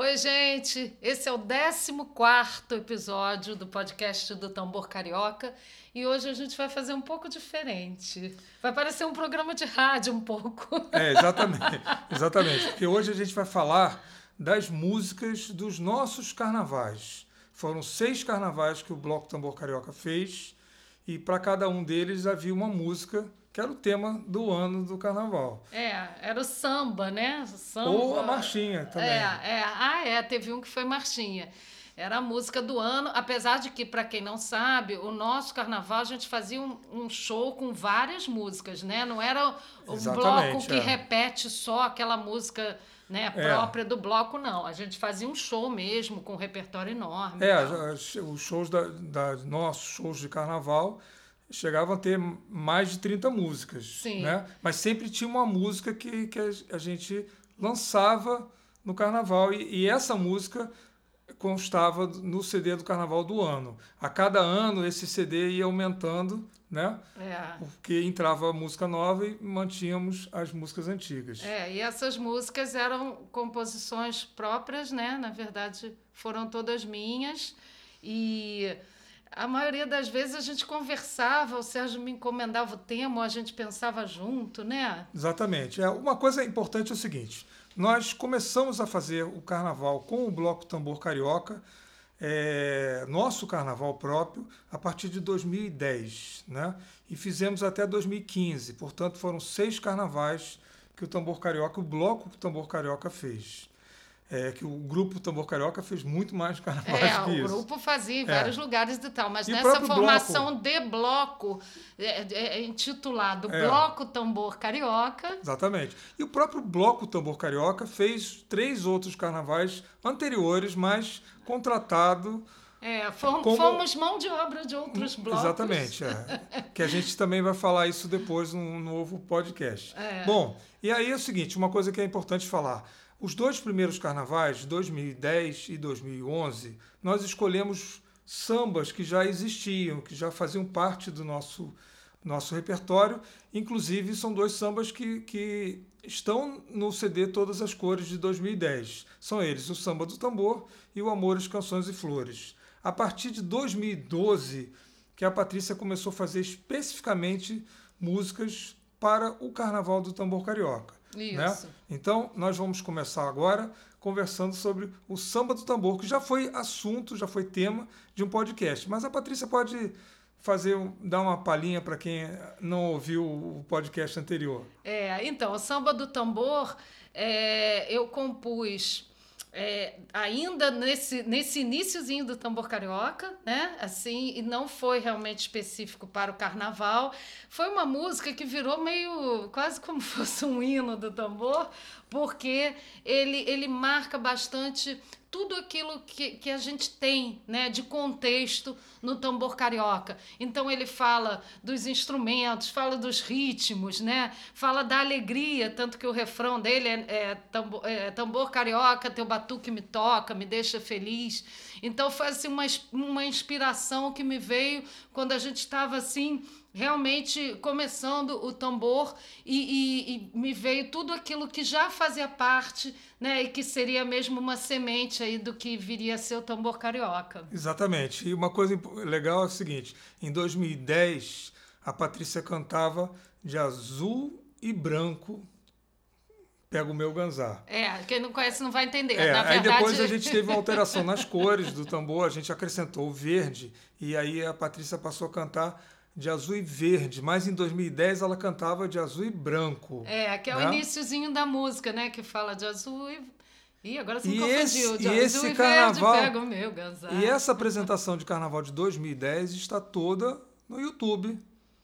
Oi, gente! Esse é o 14 episódio do podcast do Tambor Carioca e hoje a gente vai fazer um pouco diferente. Vai parecer um programa de rádio um pouco. É, exatamente. exatamente. Porque hoje a gente vai falar das músicas dos nossos carnavais. Foram seis carnavais que o Bloco Tambor Carioca fez e para cada um deles havia uma música que era o tema do ano do carnaval. É, era o samba, né? Samba. Ou a marchinha também. É, é. Ah, é, teve um que foi marchinha. Era a música do ano, apesar de que, para quem não sabe, o nosso carnaval a gente fazia um, um show com várias músicas, né? Não era um Exatamente, bloco que é. repete só aquela música né, É. própria do bloco, não. A gente fazia um show mesmo, com um repertório enorme. É, os shows da, da nossos shows de carnaval chegavam a ter mais de 30 músicas, Sim. né? Mas sempre tinha uma música que, que a- a gente lançava no carnaval e, e essa música constava no CD do carnaval do ano. A cada ano esse CD ia aumentando, né? É. Porque entrava música nova e mantínhamos as músicas antigas. É, e essas músicas eram composições próprias, né? Na verdade, foram todas minhas. E a maioria das vezes a gente conversava, o Sérgio me encomendava o tema, a gente pensava junto, né? Exatamente. É, uma coisa importante é o seguinte: nós começamos a fazer o carnaval com o Bloco Tambor Carioca, é, nosso carnaval próprio, a partir de 2010, né? E fizemos até 2015. Portanto, foram seis carnavais que o Tambor Carioca, o Bloco Tambor Carioca fez. É, que o grupo Tambor Carioca fez muito mais carnavais É, que o isso. grupo fazia em vários lugares e tal, mas E o nessa formação de bloco, é, é intitulado É. Bloco Tambor Carioca, Exatamente. E o próprio Bloco Tambor Carioca fez três outros carnavais anteriores, mas contratado. é, fom- Como- fomos mão de obra de outros blocos. Exatamente. É. que a gente também vai falar isso depois num novo podcast. É. Bom, e aí é o seguinte: uma coisa que é importante falar. Os dois primeiros carnavais, 2010 e 2011, nós escolhemos sambas que já existiam, que já faziam parte do nosso, nosso repertório. Inclusive, são dois sambas que, que estão no CD Todas as Cores de 2010. São eles o Samba do Tambor e o Amores, Canções e Flores. A partir de 2012, que a Patrícia começou a fazer especificamente músicas para o Carnaval do Tambor Carioca. Né? Isso. Então, nós vamos começar agora conversando sobre o samba do tambor, que já foi assunto, já foi tema de um podcast. Mas a Patrícia pode fazer, dar uma palhinha para quem não ouviu o podcast anterior. É, então, o samba do tambor, é, eu compus é, ainda nesse, nesse iníciozinho do tambor carioca, né? Assim, e não foi realmente específico para o carnaval. Foi uma música que virou meio quase como fosse um hino do tambor, porque ele, ele marca bastante tudo aquilo que, que a gente tem né, de contexto no tambor carioca. Então ele fala dos instrumentos, fala dos ritmos, né? fala da alegria, tanto que o refrão dele é, é, tambor, é tambor carioca, teu batuque me toca, me deixa feliz. Então foi assim, uma, uma inspiração que me veio quando a gente estava assim realmente começando o tambor e, e- e me veio tudo aquilo que já fazia parte, né, e que seria mesmo uma semente aí do que viria a ser o tambor carioca. Exatamente. E uma coisa legal é o seguinte: em 2010, a Patrícia cantava de azul e branco. Pega o meu ganzar. É, quem não conhece não vai entender. É, Na aí verdade, depois a gente teve uma alteração nas cores do tambor, a gente acrescentou o verde, e aí a Patrícia passou a cantar de azul e verde, mas em 2010 ela cantava de azul e branco. É, que é o né? iniciozinho da música, né, que fala de azul e Ih, agora você me confundiu. esse- de e azul esse e carnaval- verde, pega o meu. E essa apresentação de carnaval de 2010 está toda no YouTube.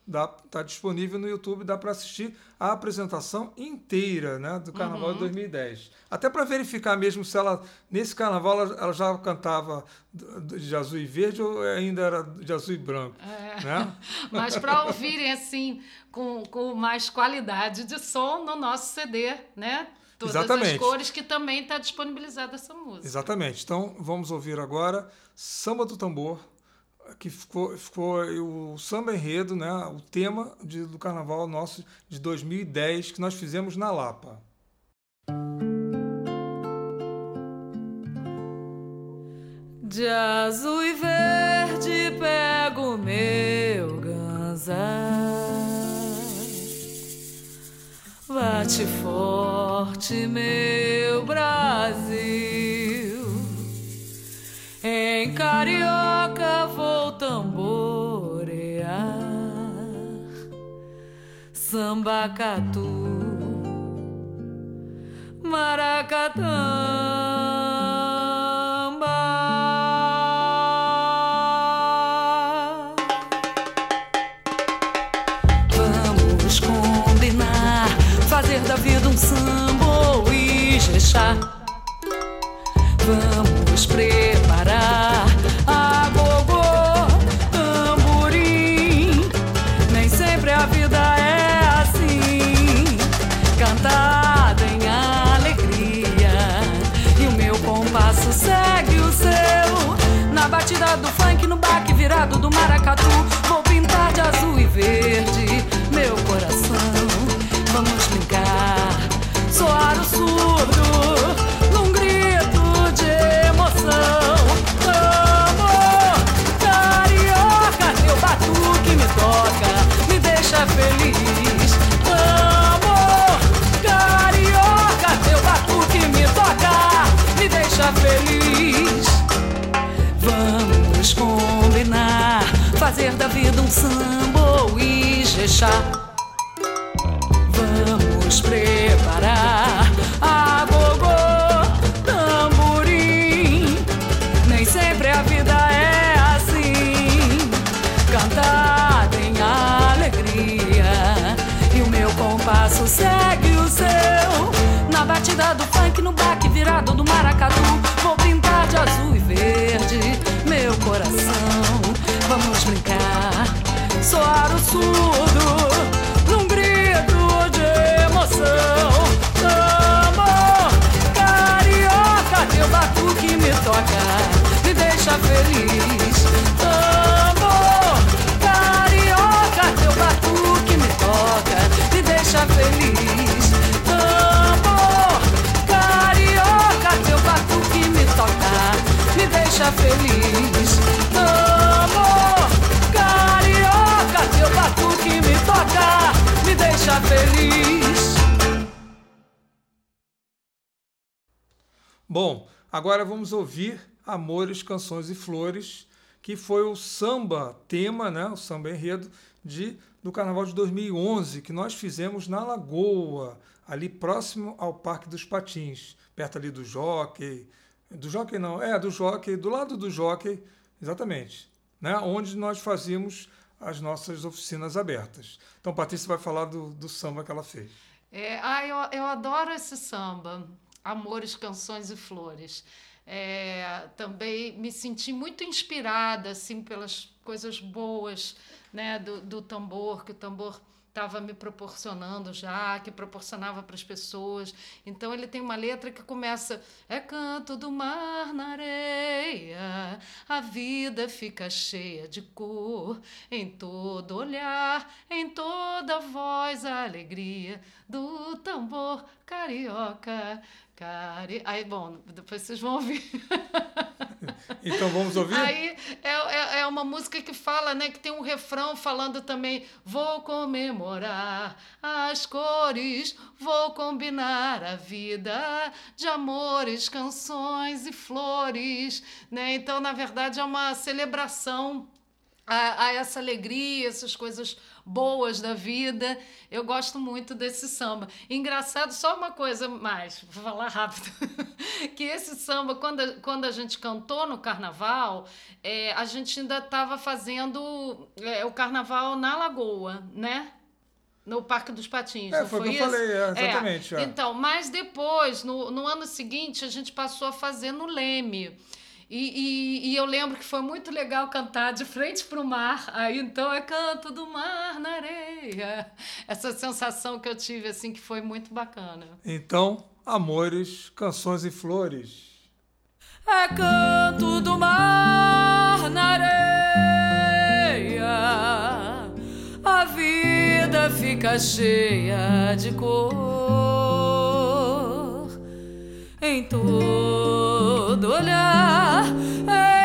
Está disponível no YouTube, dá para assistir a apresentação inteira né, do Carnaval Uhum. de 2010. Até para verificar mesmo se ela, nesse carnaval, ela, ela já cantava de azul e verde ou ainda era de azul e branco. É. Né? Mas para ouvirem assim, com, com mais qualidade de som no nosso CD, né? Todas Exatamente. as cores que também está disponibilizada essa música. Exatamente. Então vamos ouvir agora Samba do Tambor, que ficou, ficou o samba enredo, né, o tema de- do carnaval nosso de 2010 que nós fizemos na Lapa. De azul e verde pego meu ganzar. Bate forte meu Brasil. Em carioca vou Sambacatu, maracatamba. Vamos combinar, fazer da vida um samba ou ijexá. Vamos preparar do funk, no baque virado do maracatu. Vou pintar de azul e verde ijexá. Feliz. Amor, carioca, teu batuque me toca, me deixa feliz. Amor, carioca, teu batuque me toca, me deixa feliz. Amor, carioca, teu batuque me toca, me deixa feliz. Bom, agora vamos ouvir Amores, Canções e Flores, que foi o samba tema, né, o samba enredo de, do Carnaval de 2011, que nós fizemos na Lagoa, ali próximo ao Parque dos Patins, perto ali do Jockey, do Jockey não, é, do Jockey, do lado do Jockey, exatamente, né, onde nós fazíamos as nossas oficinas abertas. Então, Patrícia vai falar do, do samba que ela fez. É, ah, eu, eu adoro esse samba, Amores, Canções e Flores. É, também me senti muito inspirada assim pelas coisas boas né, do, do tambor, que o tambor estava me proporcionando já, que proporcionava para as pessoas. Então ele tem uma letra que começa: É canto do mar na areia, a vida fica cheia de cor, em todo olhar, em toda voz, a alegria do tambor carioca. Cari... Aí, bom, depois vocês vão ouvir. Então vamos ouvir? Aí é, é, é, uma música que fala, né? Que tem um refrão falando também: Vou comemorar as cores, vou combinar a vida de amores, canções e flores. Né? Então, na verdade, é uma celebração a, a, essa alegria, essas coisas boas da vida. Eu gosto muito desse samba. Engraçado, só uma coisa mais, vou falar rápido, que esse samba, quando a, quando a gente cantou no carnaval, é, a gente ainda estava fazendo é, o carnaval na Lagoa, né? No Parque dos Patins. É, não foi o foi que eu isso? falei, é, exatamente. é. Então, mas depois, no, no ano seguinte, a gente passou a fazer no Leme. E, e, e eu lembro que foi muito legal cantar de frente para o mar. Aí então é canto do mar na areia. Essa sensação que eu tive, assim, que foi muito bacana. Então, Amores, Canções e Flores. É canto do mar na areia, a vida fica cheia de cor em todo olhar,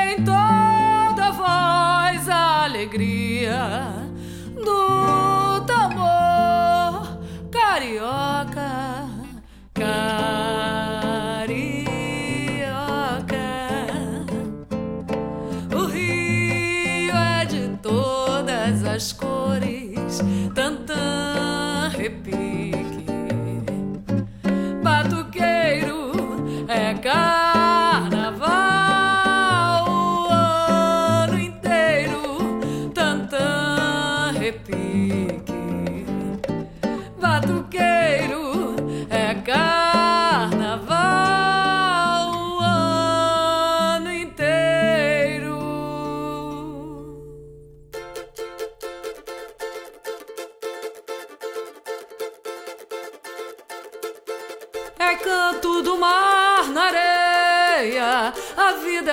em toda voz, alegria.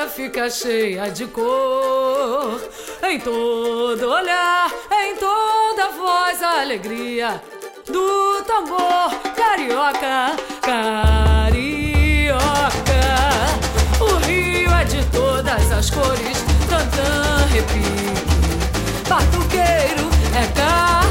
Fica cheia de cor. Em todo olhar, em toda voz, a alegria do tambor carioca, carioca. O rio é de todas as cores, tantã, repique. Batuqueiro é carnaval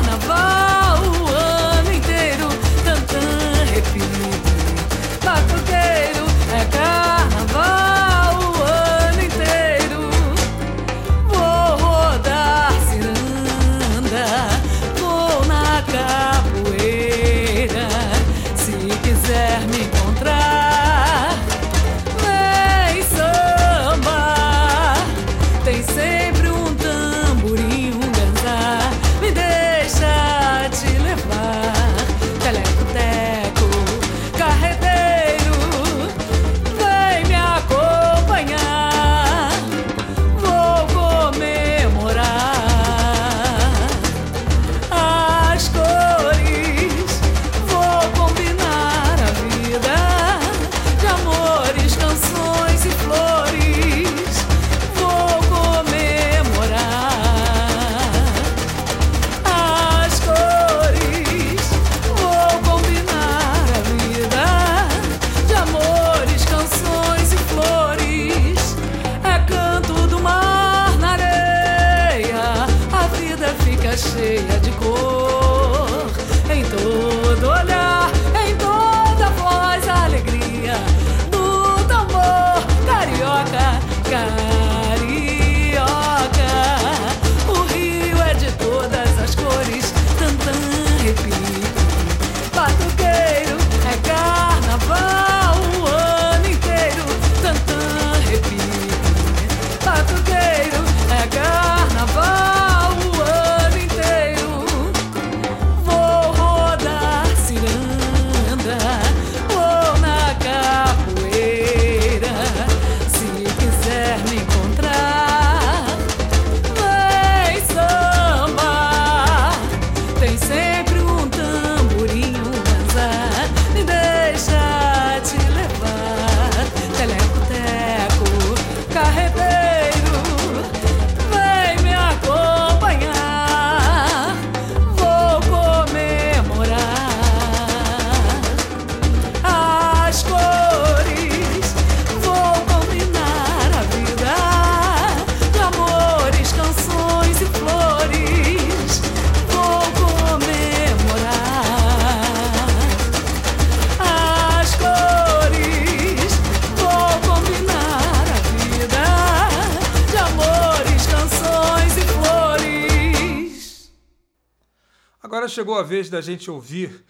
chegou a vez da gente ouvir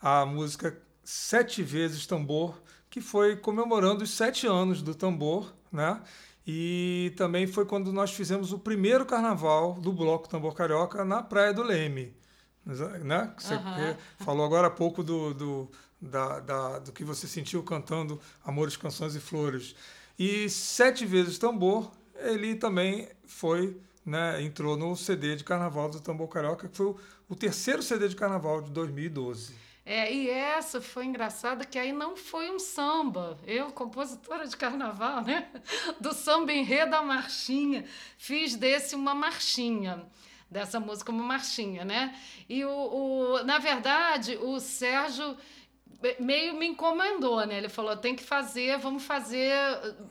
a música Sete Vezes Tambor, que foi comemorando os sete anos do tambor, né? E também foi quando nós fizemos o primeiro carnaval do Bloco Tambor Carioca na Praia do Leme. Né? Você Aham. falou agora há pouco do, do, da, da- do que você sentiu cantando Amores, Canções e Flores. E Sete Vezes Tambor, ele também foi, né, entrou no CD de Carnaval do Tambor Carioca, que foi o, o terceiro CD de Carnaval de 2012. É, e essa foi engraçada que aí não foi um samba. Eu, compositora de carnaval, né? Do samba enredo da marchinha, fiz desse uma marchinha. Dessa música uma marchinha, né? E o, o na verdade, o Sérgio meio me encomendou, né? Ele falou: tem que fazer, vamos fazer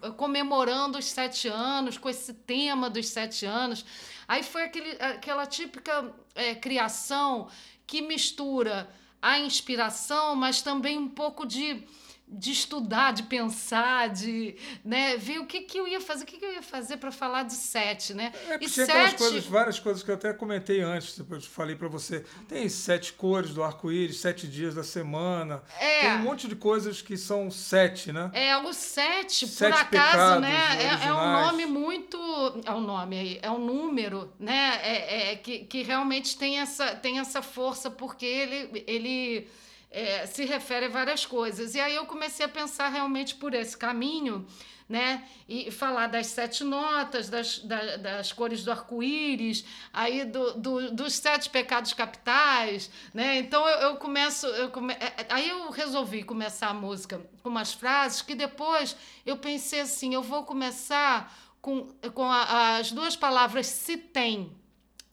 eh, comemorando os sete anos, com esse tema dos sete anos. Aí foi aquele, aquela típica eh, criação que mistura a inspiração, mas também um pouco de, de estudar, de pensar, de né, ver o que, que eu ia fazer, o que, que eu ia fazer para falar de sete, né? É, e tinha sete, coisas, várias coisas que eu até comentei antes, depois falei para você. Tem sete cores do arco-íris, sete dias da semana. É. Tem um monte de coisas que são sete, né? É, o sete, Sete por acaso, né? É, é um nome muito. É um nome aí, é um número, né? É, é, que, que realmente tem essa, tem essa força, porque ele. ele é, se refere a várias coisas. E aí eu comecei a pensar realmente por esse caminho, né? E falar das sete notas, das, da- das cores do arco-íris, aí do, do- dos sete pecados capitais, né? Então eu, eu começo, eu come... é, é, aí eu resolvi começar a música com umas frases que depois eu pensei assim, eu vou começar com, com a- as duas palavras se tem.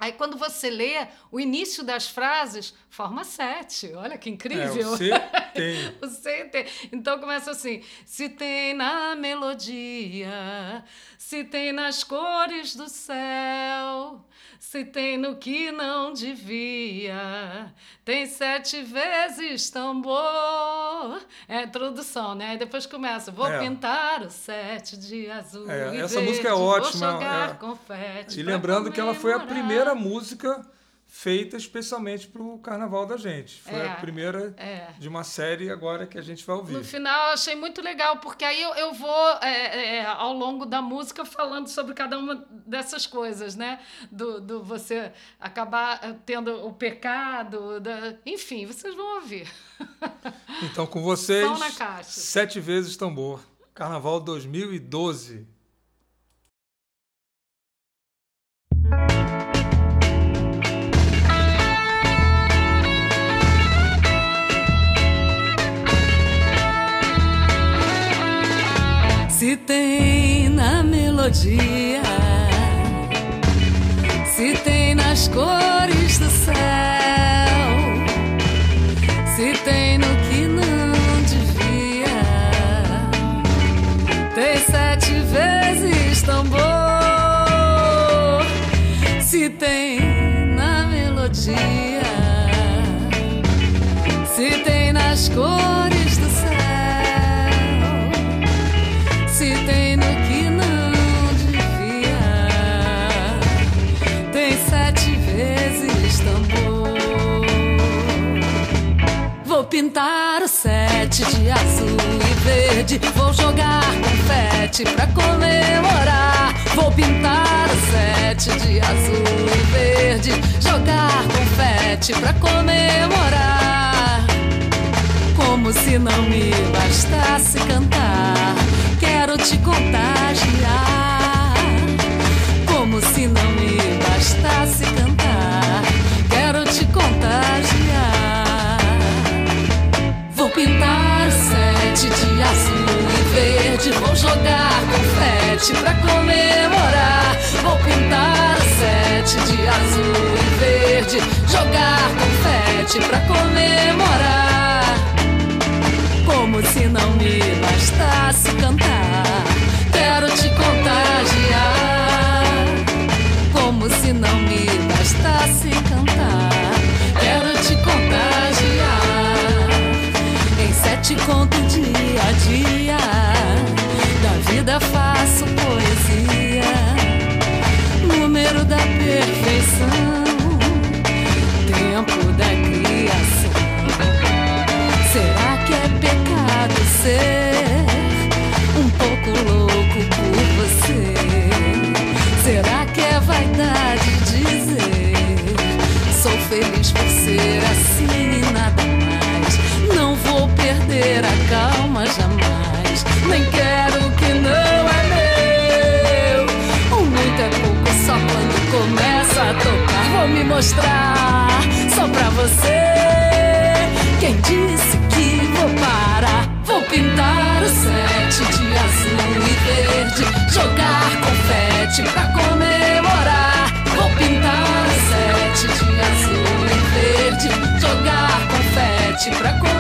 Aí, quando você lê, o início das frases forma sete. Olha que É, incrível. o C tem. Você tem. Então começa assim: se tem na melodia, se tem nas cores do céu, se tem no que não devia, tem sete vezes tambor. É a introdução, né? Aí depois começa: vou É. pintar o sete de azul. É, essa verde, música é vou ótima, jogar é. confete E lembrando que ela foi a primeira música feita especialmente para o Carnaval da gente. Foi É, a primeira é. de uma série agora que a gente vai ouvir. No final eu achei muito legal, porque aí eu, eu vou, é, é, ao longo da música, falando sobre cada uma dessas coisas, né? Do, do você acabar eh, tendo o pecado, da... enfim, vocês vão ouvir. Então, com vocês. Sete Vezes Tambor. Carnaval 2012. Se tem na melodia, se tem nas cores do céu, se tem no que não devia, tem sete vezes tambor. Se tem na melodia, se tem nas cores pintar o sete de azul e verde. Vou jogar confete pra comemorar. Vou pintar o sete de azul e verde. Jogar confete pra comemorar. Como se não me bastasse cantar, quero te contagiar. Como se não me bastasse cantar, Vou pintar sete de azul e verde. Vou jogar confete pra comemorar. Vou pintar sete de azul e verde. Jogar confete pra comemorar. Como se não me bastasse cantar, quero te contagiar. Como se não Em sete contos dia a dia, da vida faço poesia. Número da perfeição, tempo da criação. Será que é pecado ser um pouco louco por você? Será que é vaidade dizer sou feliz por ser assim perder a calma jamais. Nem quero o que não é meu. O muito é pouco só quando começa a tocar. Vou me mostrar só pra você. Quem disse que vou parar? Vou pintar o sete de azul e verde. Jogar confete pra comemorar. Vou pintar o sete de azul e verde. Jogar confete pra comemorar.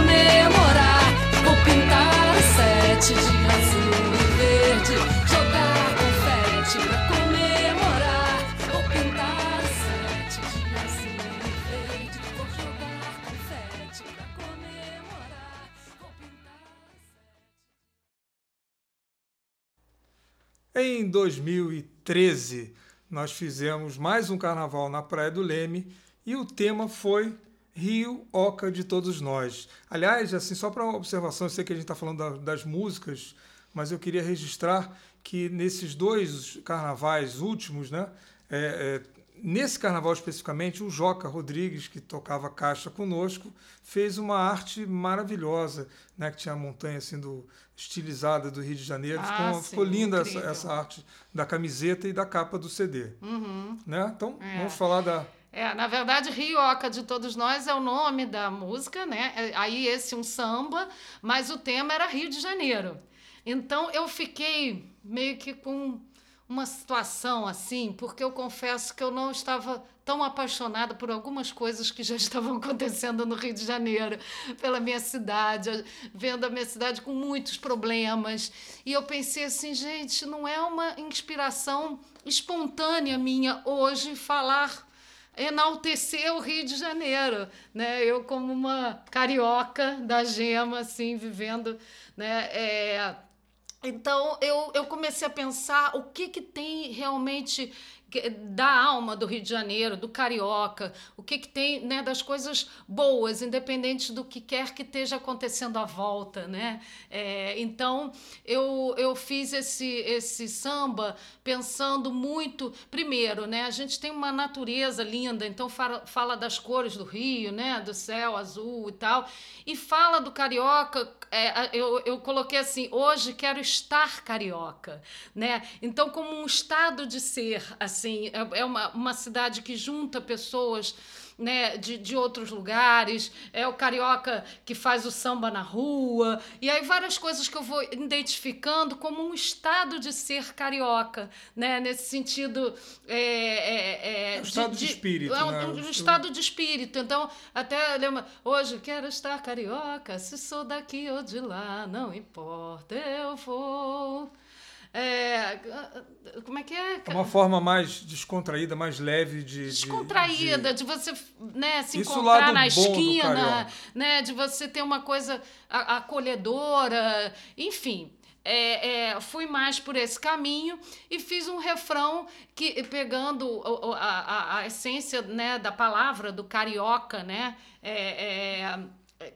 Em 2013, nós fizemos mais um carnaval na Praia do Leme e o tema foi Rio, Oca de Todos Nós. Aliás, assim, só para uma observação, eu sei que a gente está falando da, das músicas, mas eu queria registrar que nesses dois carnavais últimos, né, é, é, nesse carnaval especificamente, o Joca Rodrigues, que tocava caixa conosco, fez uma arte maravilhosa, né, que tinha a montanha assim, do, estilizada do Rio de Janeiro. Ah, ficou, sim, ficou linda essa, essa arte da camiseta e da capa do CD. Uhum. Né? Então, É. vamos falar da. É, na verdade, Rioca de Todos Nós é o nome da música, né? É, Aí esse um samba, mas o tema era Rio de Janeiro. Então eu fiquei meio que com uma situação assim, porque eu confesso que eu não estava tão apaixonada por algumas coisas que já estavam acontecendo no Rio de Janeiro, pela minha cidade, vendo a minha cidade com muitos problemas. E eu pensei assim, gente, não é uma inspiração espontânea minha hoje falar enaltecer o Rio de Janeiro, né? Eu como uma carioca da gema, assim, vivendo, né? É, então eu, eu comecei a pensar o que que tem realmente da alma do Rio de Janeiro, do carioca, o que que tem né, das coisas boas, independente do que quer que esteja acontecendo à volta, né? É, então eu, eu fiz esse, esse samba pensando muito, primeiro, né? A gente tem uma natureza linda, então fala, fala das cores do Rio, né? Do céu azul e tal, e fala do carioca. é, eu, eu coloquei assim: hoje quero carioca, né? Então como um estado de ser, assim, é, é uma, uma cidade que junta pessoas né, de, de outros lugares, é o carioca que faz o samba na rua, e aí várias coisas que eu vou identificando como um estado de ser carioca, né, nesse sentido. É, é, é, um estado de espírito, É um, né? um estado de espírito. Então, até lembra, hoje quero estar carioca, se sou daqui ou de lá, não importa, eu vou. É, como é que é? É uma forma mais descontraída, mais leve de. de- descontraída, de- de, você né, se Isso encontrar na esquina, né, de você ter uma coisa acolhedora, enfim. É, é, fui mais por esse caminho e fiz um refrão que pegando a, a- a essência né, da palavra do carioca, né? É, é, é,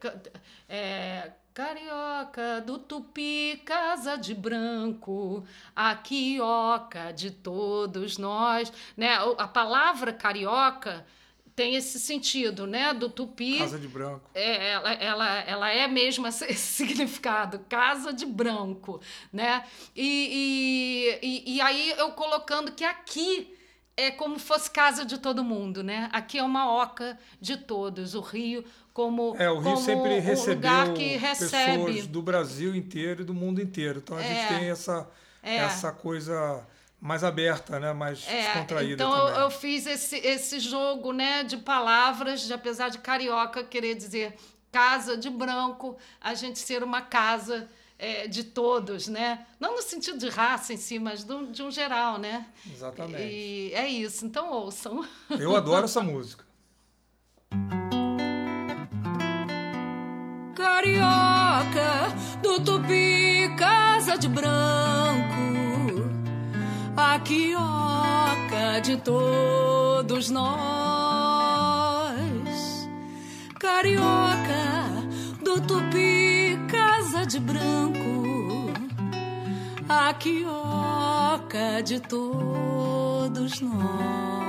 é, Carioca do Tupi, casa de branco, a quioca de todos nós, né? A palavra carioca tem esse sentido, né? Do Tupi. Casa de branco. É, ela, ela, ela é mesmo esse, esse significado, casa de branco, né? E, e, e, e aí eu colocando que aqui é como fosse casa de todo mundo, né? Aqui é uma oca de todos, o Rio como, É, o Rio sempre recebeu lugar que recebe. pessoas do Brasil inteiro e do mundo inteiro. Então a gente É. tem essa, É. essa coisa mais aberta, né? mais É, descontraída então também. eu, eu fiz esse, esse jogo né, de palavras, de apesar de carioca querer dizer casa de branco, a gente ser uma casa é, de todos, né? Não no sentido de raça em si, mas do- de um geral, né? Exatamente. E é isso, então ouçam. Eu adoro essa música. Carioca do Tupi, casa de branco, a quioca de todos nós. Carioca do Tupi, casa de branco, a quioca de todos nós.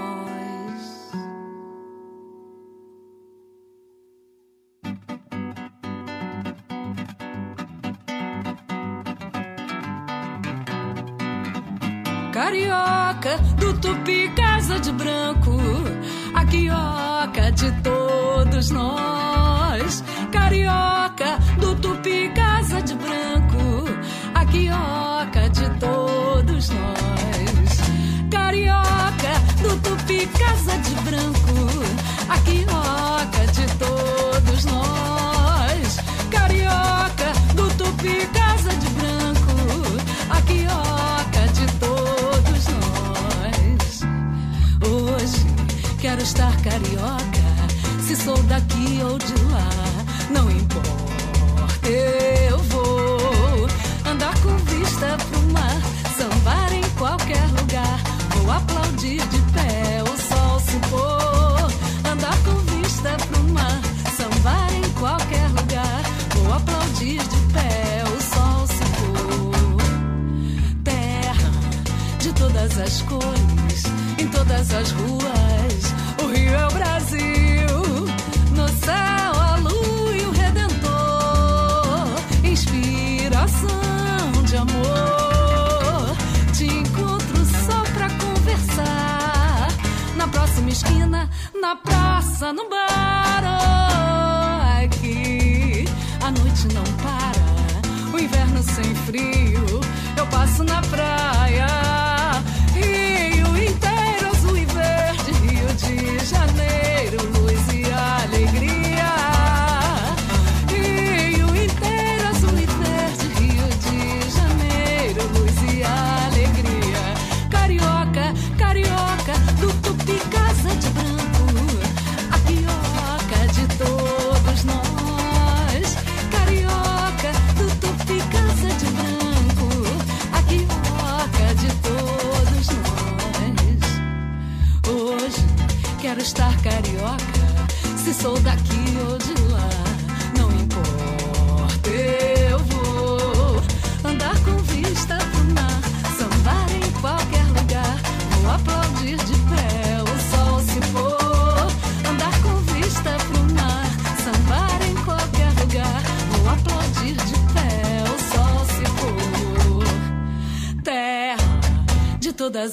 Carioca do Tupi, casa de branco, a quioca de todos nós. Carioca do Tupi, de branco, a quioca de todos nós. Carioca do Tupi, casa de branco, a quioca de todos nós. Carioca do Tupi, casa de branco, a quioca de todos nós. Hoje quero estar carioca, se sou daqui ou de lá, não importa, as ruas. O Rio é o Brasil, no céu a lua e o Redentor. Inspiração de amor. Te encontro só pra conversar. Na próxima esquina, na praça, no bar. Oh, aqui a noite não para. O inverno sem frio, eu passo na praia.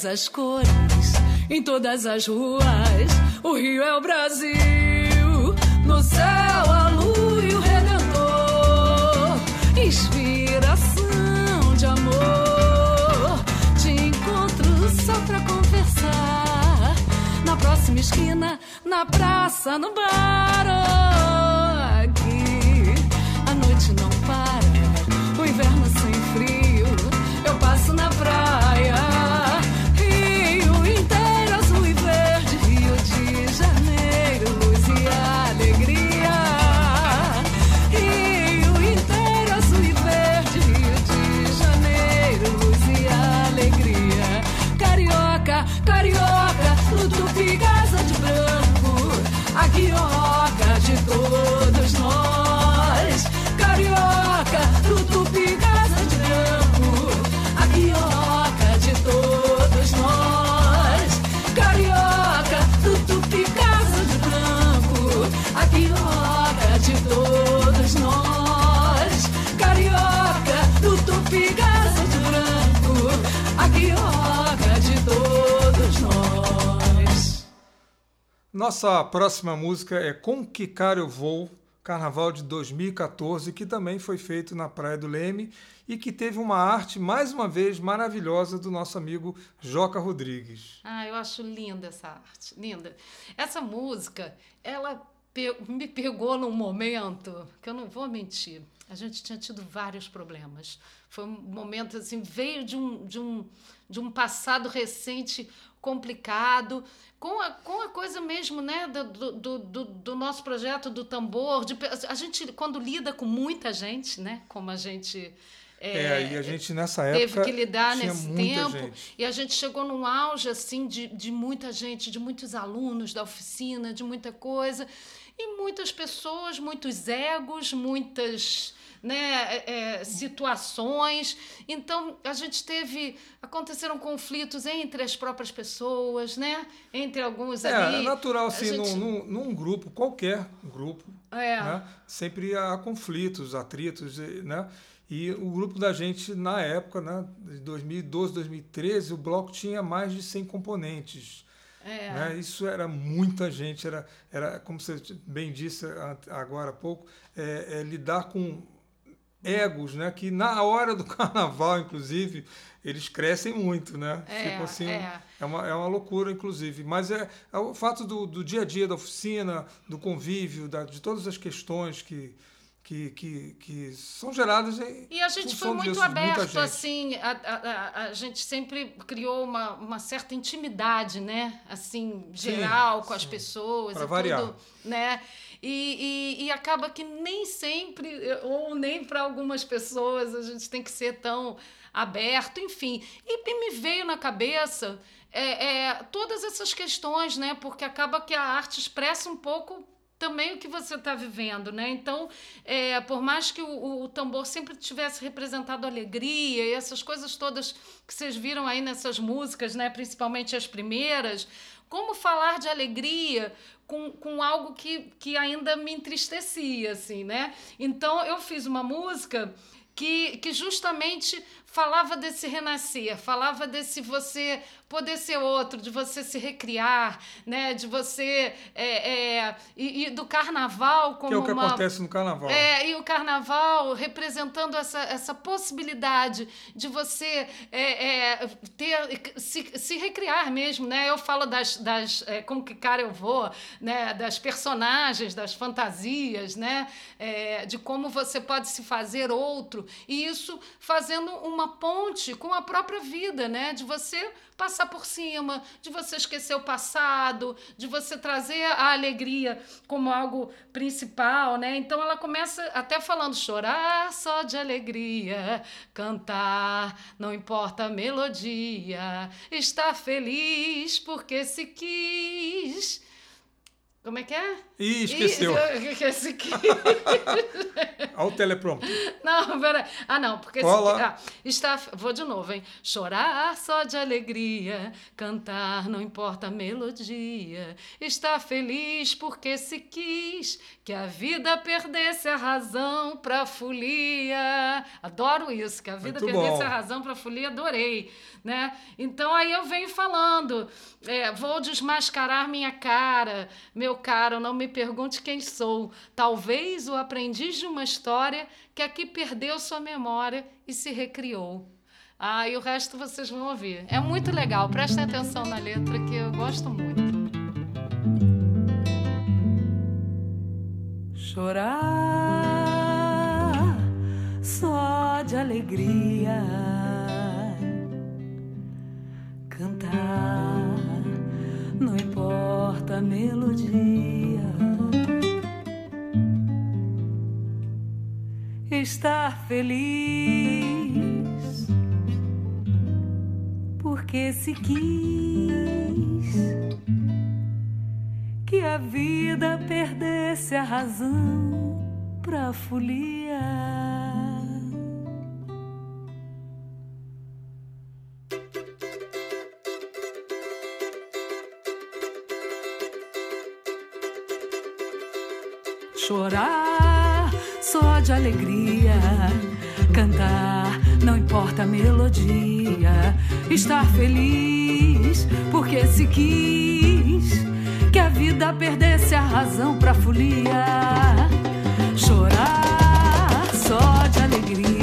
Todas as cores, em todas as ruas. O Rio é o Brasil, no céu a lua e o Redentor. Inspiração de amor. Te encontro só pra conversar. Na próxima esquina, na praça, no bar. Nossa próxima música é Com Que Cara Eu Vou, Carnaval de 2014, que também foi feito na Praia do Leme e que teve uma arte, mais uma vez, maravilhosa do nosso amigo Joca Rodrigues. Ah, eu acho linda essa arte, linda. Essa música, ela me pegou num momento que eu não vou mentir. A gente tinha tido vários problemas. Foi um momento assim, veio de um, de um, de um passado recente complicado, com a, com a coisa mesmo, né, do, do, do, do nosso projeto do tambor. De, a gente, quando lida com muita gente, né, como a gente. É, e a gente nessa teve época que lidar nesse tempo gente. e a gente chegou num auge assim de, de muita gente, de muitos alunos da oficina, de muita coisa e muitas pessoas, muitos egos, muitas né, é, é, situações. Então a gente teve aconteceram conflitos entre as próprias pessoas, né, entre alguns É, ali. é natural, assim, gente- num, num- grupo, qualquer grupo, É. né, sempre há conflitos, atritos, né? E o grupo da gente, na época, né, de 2012, 2013, o bloco tinha mais de 100 componentes. É. né? Isso era muita gente, era, era como você bem disse agora há pouco, é, é lidar com egos, né? Que na hora do carnaval, inclusive, eles crescem muito, né? É, Ficam assim, é. é uma, é uma loucura, inclusive. Mas é, é o fato do, do dia a dia da oficina, do convívio, da- de todas as questões que, que, que, que são geradas em E a gente foi muito disso, aberto, assim, a, a, a- gente sempre criou uma, uma certa intimidade, né? Assim, geral, com as pessoas Pra e variar. tudo, né? E, e, e acaba que nem sempre, ou nem para algumas pessoas, a gente tem que ser tão aberto, enfim. E, e me veio na cabeça é, é, todas essas questões, né? Porque acaba que a arte expressa um pouco também o que você está vivendo, né? Então, é, por mais que o, o, tambor sempre tivesse representado alegria e essas coisas todas que vocês viram aí nessas músicas, né? Principalmente as primeiras, como falar de alegria com, com algo que, que ainda me entristecia, assim, né? Então, eu fiz uma música que, que justamente falava desse renascer, falava desse você poder ser outro, de você se recriar, né? De você é, é, e, e, do carnaval como que é o que uma, acontece no carnaval. É, e o carnaval representando essa, essa possibilidade de você é, é, ter se, se recriar mesmo, né? Eu falo das, das é, como que cara eu vou, né? Das personagens, das fantasias, né? É, de como você pode se fazer outro e isso fazendo uma ponte com a própria vida, né? De você passar por cima, de você esquecer o passado, de você trazer a alegria como algo principal, né? Então ela começa até falando chorar só de alegria, cantar, não importa a melodia, estar feliz porque se quis como é que é? Ih, esqueceu. Esqueci que... Olha o teleprompter. Não, peraí. Ah, não, porque... Esse... Ah, está... Vou de novo, hein? Chorar só de alegria, cantar não importa a melodia, estar feliz porque se quis que a vida perdesse a razão pra folia. Adoro isso, que a vida Muito perdesse bom. a razão pra folia, adorei, né? Então aí eu venho falando, é, vou desmascarar minha cara, meu caro, não me pergunte quem sou. Talvez o aprendiz de uma história que aqui perdeu sua memória e se recriou. Ah, e o resto vocês vão ouvir. É muito legal, prestem atenção na letra que eu gosto muito. Chorar só de alegria, cantar não importa melodia. Estar feliz porque se quis que a vida perdesse a razão pra folia. De alegria, cantar não importa a melodia, estar feliz porque se quis. Que a vida perdesse a razão pra folia, chorar só de alegria,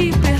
história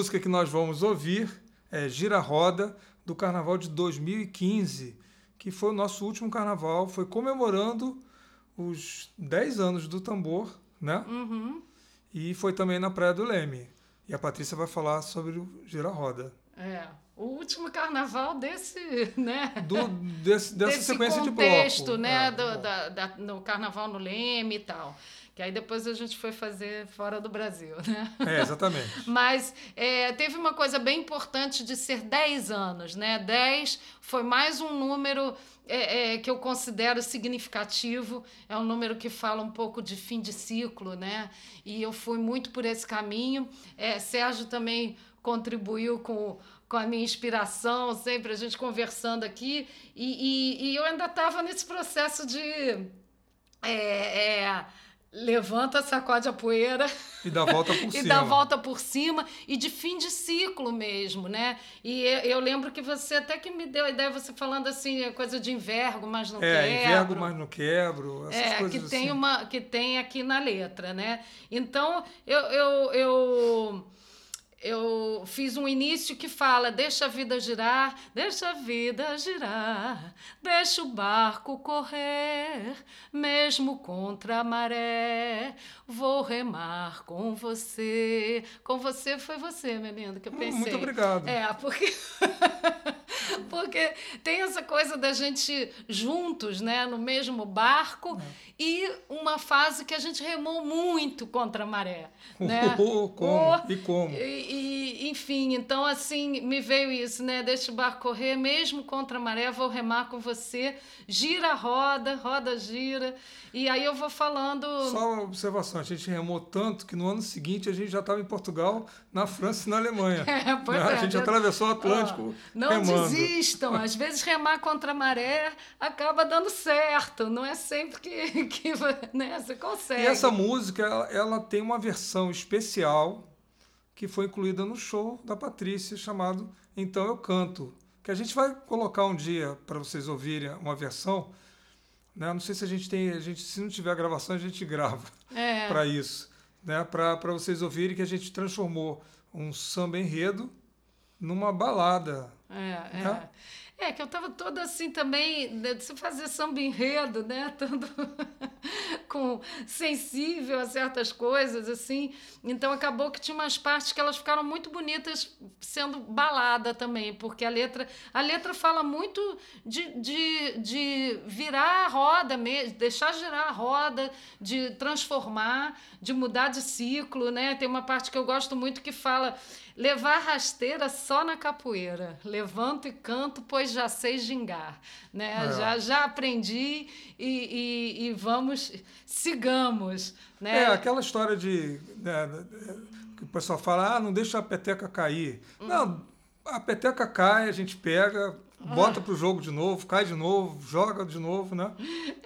música que nós vamos ouvir é Gira Roda, do Carnaval de 2015, que foi o nosso último carnaval, foi comemorando os 10 anos do tambor, né? E foi também na Praia do Leme. E a Patrícia vai falar sobre o Gira Roda. É, o último carnaval desse, né? Do, desse, dessa desse sequência contexto, de bloco. né? É, do, bom. da, da- no carnaval no Leme e tal. Que aí depois a gente foi fazer fora do Brasil, né? É, exatamente. Mas é, teve uma coisa bem importante de ser 10 anos, né? 10 foi mais um número é, é, que eu considero significativo. É um número que fala um pouco de fim de ciclo, né? E eu fui muito por esse caminho. É, Sérgio também contribuiu com, com a minha inspiração, sempre a gente conversando aqui. E, e, e eu ainda estava nesse processo de. é, é, levanta, sacode a poeira E dá volta por e cima. dá a volta por cima e de fim de ciclo mesmo, né? E eu, eu lembro que você até que me deu a ideia, você falando assim, é coisa de envergo, mas não É, quebro. envergo, mas não quebro. Essas É, coisas que tem, assim. uma, que tem aqui na letra, né? Então, eu, eu, eu, eu fiz um início que fala: deixa a vida girar, deixa a vida girar, deixa o barco correr, mesmo contra a maré, vou remar com você. Com você foi você, meu lindo, que eu Hum, pensei. muito obrigado. É, porque. porque tem essa coisa da gente juntos, né, no mesmo barco, É. e uma fase que a gente remou muito contra a maré. Né? Oh, como? Oh, E como? e, e, enfim, então assim, me veio isso, né? Deixa o barco correr, mesmo contra a maré, vou remar com você. Gira a roda, roda gira. E aí eu vou falando. Só uma observação, a gente remou tanto que no ano seguinte a gente já estava em Portugal, na França e na Alemanha. É, pois a é, gente eu- atravessou o Atlântico Ó, não remando. desistam. Às vezes remar contra a maré acaba dando certo. Não é sempre que, que né, você consegue. E essa música, ela, ela tem uma versão especial que foi incluída no show da Patrícia, chamado Então Eu Canto, que a gente vai colocar um dia para vocês ouvirem uma versão. Né? Não sei se a gente tem, a gente, se não tiver gravação, a gente grava É. para isso, né? para vocês ouvirem que a gente transformou um samba enredo numa balada. É, é. Né? É, que eu tava toda assim também, né, de se fazer samba enredo, né? Todo com sensível a certas coisas, assim. Então acabou que tinha umas partes que elas ficaram muito bonitas sendo balada também, porque a letra, a letra fala muito de, de, de virar a roda mesmo, deixar girar a roda, de transformar, de mudar de ciclo, né? Tem uma parte que eu gosto muito que fala levar rasteira só na capoeira. Levanto e canto, pois já sei gingar. Né? É. Já, já aprendi e, e, e, vamos, sigamos. Né? É, aquela história de. Né, que o pessoal fala, ah, não deixa a peteca cair. Hum. Não, a peteca cai, a gente pega, bota pro jogo de novo, cai de novo, joga de novo, né?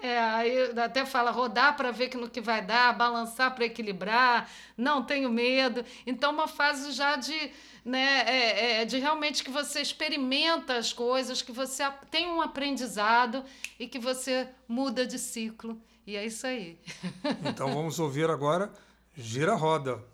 É, aí até fala rodar para ver que no que vai dar, balançar para equilibrar, não tenho medo. Então, uma fase já de, né, é, é, de realmente que você experimenta as coisas, que você tem um aprendizado e que você muda de ciclo. E é isso aí. Então vamos ouvir agora Gira Roda.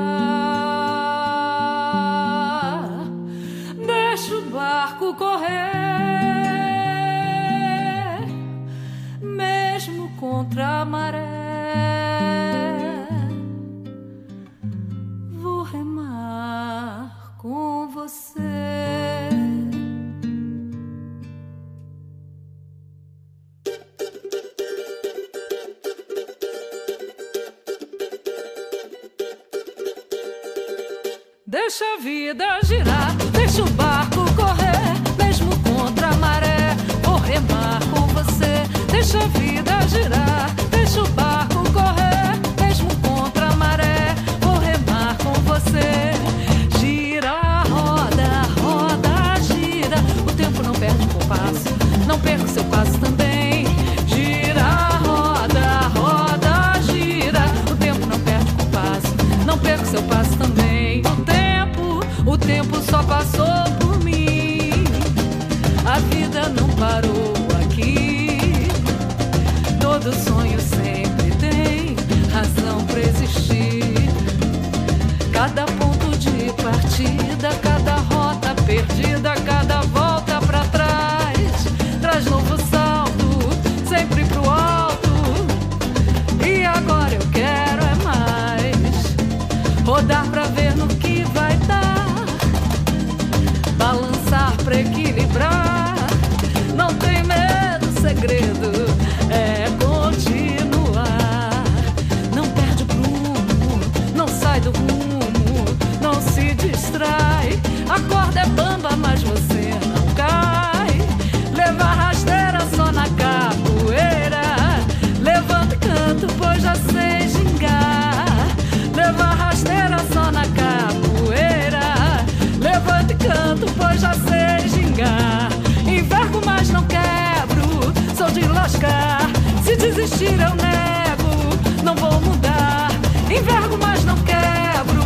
lascar. Se desistir, eu nego, não vou mudar. Envergo, mas não quebro,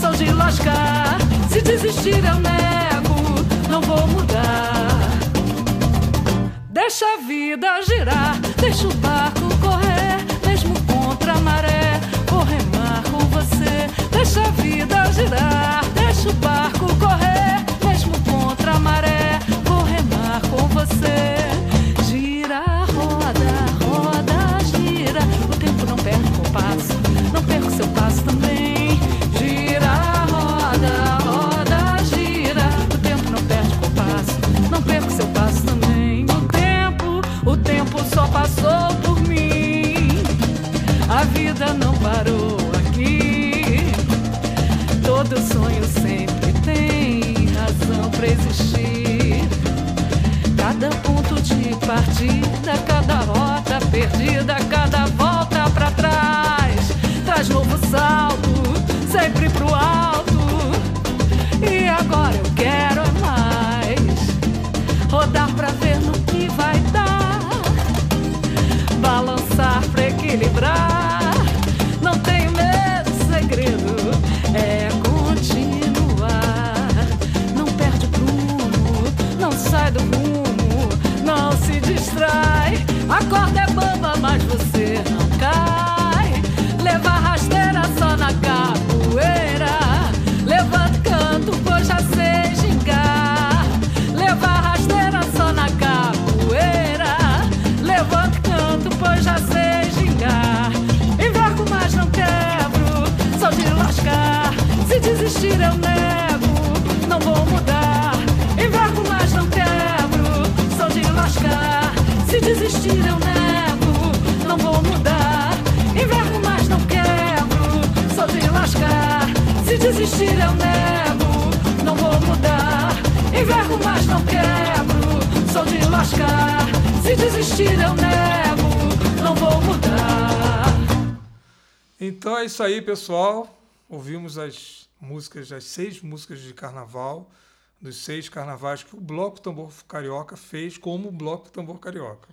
sou de lascar. Se desistir, eu nego, não vou mudar. Deixa a vida girar, deixa o barco correr, mesmo contra a maré. Vou remar com você, deixa a vida girar, desistir eu nego, não vou mudar. Envergo, mas não quebro, sou de lascar. Se desistir eu nego, não vou mudar. Então é isso aí, pessoal. Ouvimos as músicas, as seis músicas de carnaval, dos seis carnavais que o Bloco Tambor Carioca fez como o Bloco Tambor Carioca.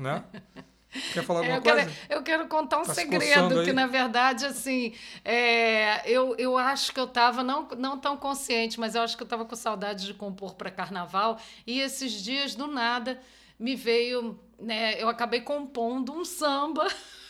Né? Quer falar alguma É, eu, quero, coisa? eu quero contar um Tá se segredo, que na verdade, assim, é, eu, eu acho que eu estava não, não tão consciente, mas eu acho que eu estava com saudade de compor para carnaval. E esses dias, do nada, me veio. Né, eu acabei compondo um samba.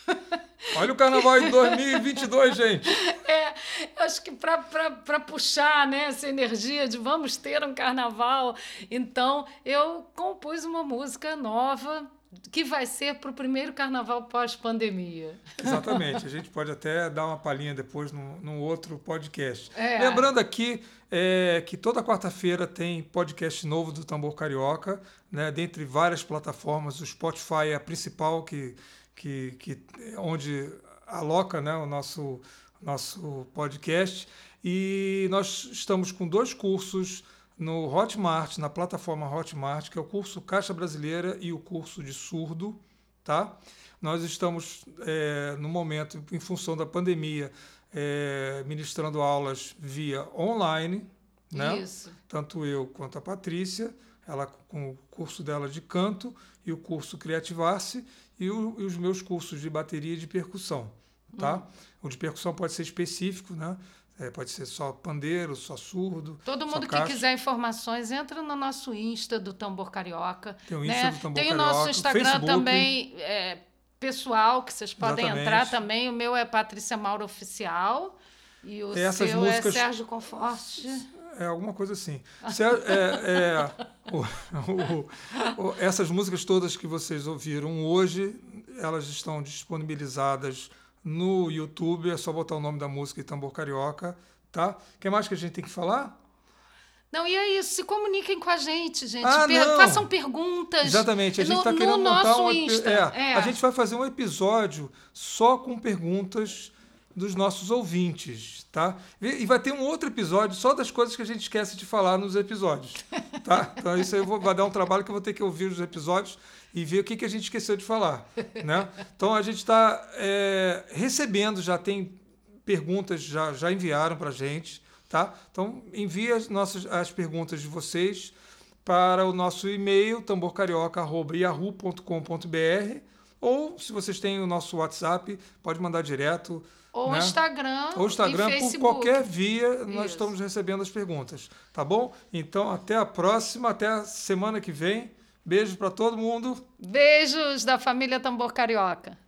Olha o carnaval de 2022, gente. É, eu acho que para puxar né, essa energia de vamos ter um carnaval, então eu compus uma música nova que vai ser para o primeiro carnaval pós-pandemia. Exatamente. A gente pode até dar uma palhinha depois num, num outro podcast. É. Lembrando aqui é, que toda quarta-feira tem podcast novo do Tambor Carioca, né, dentre várias plataformas. O Spotify é a principal, que, que, que onde aloca né, o nosso, nosso podcast. E nós estamos com dois cursos no Hotmart, na plataforma Hotmart, que é o curso Caixa Brasileira e o curso de surdo, tá? Nós estamos, é, no momento, em função da pandemia, é, ministrando aulas via online, né? Isso. Tanto eu quanto a Patrícia, ela com o curso dela de canto e o curso Criativar-se e, e os meus cursos de bateria e de percussão, tá? Hum. O de percussão pode ser específico, né? É, pode ser só pandeiro, só surdo. Todo mundo que quiser informações, entra no nosso Insta do Tambor Carioca. Tem o né? Insta do Tambor Tem o Carioca, nosso Instagram Facebook. também, é, pessoal, que vocês podem Exatamente. entrar também. O meu é Patrícia Mauro Oficial. E o Essas seu músicas- é Sérgio Conforte. É alguma coisa assim. É- é- é, o- o- o- essas músicas todas que vocês ouviram hoje, elas estão disponibilizadas no YouTube. É só botar o nome da música e Tambor Carioca, tá? O que mais que a gente tem que falar? Não, e é isso. Se comuniquem com a gente, gente. Ah, Per- não. façam perguntas. Exatamente. A gente no, está no querendo montar nosso um. Insta. é, É. A gente vai fazer um episódio só com perguntas dos nossos ouvintes, tá? E vai ter um outro episódio só das coisas que a gente esquece de falar nos episódios, tá? Então isso aí eu vou, vai dar um trabalho que eu vou ter que ouvir os episódios e ver o que, que a gente esqueceu de falar, né? Então a gente está recebendo, já tem perguntas, já, já enviaram para a gente, tá? Então envie as, nossas, as perguntas de vocês para o nosso e-mail tamborcarioca.yahoo.com.br ou se vocês têm o nosso WhatsApp, pode mandar direto. Ou né? Instagram. Ou Instagram, por qualquer via, nós Isso. estamos recebendo as perguntas, tá bom? Então, até a próxima, até a semana que vem. Beijo para todo mundo. Beijos da família Tambor Carioca.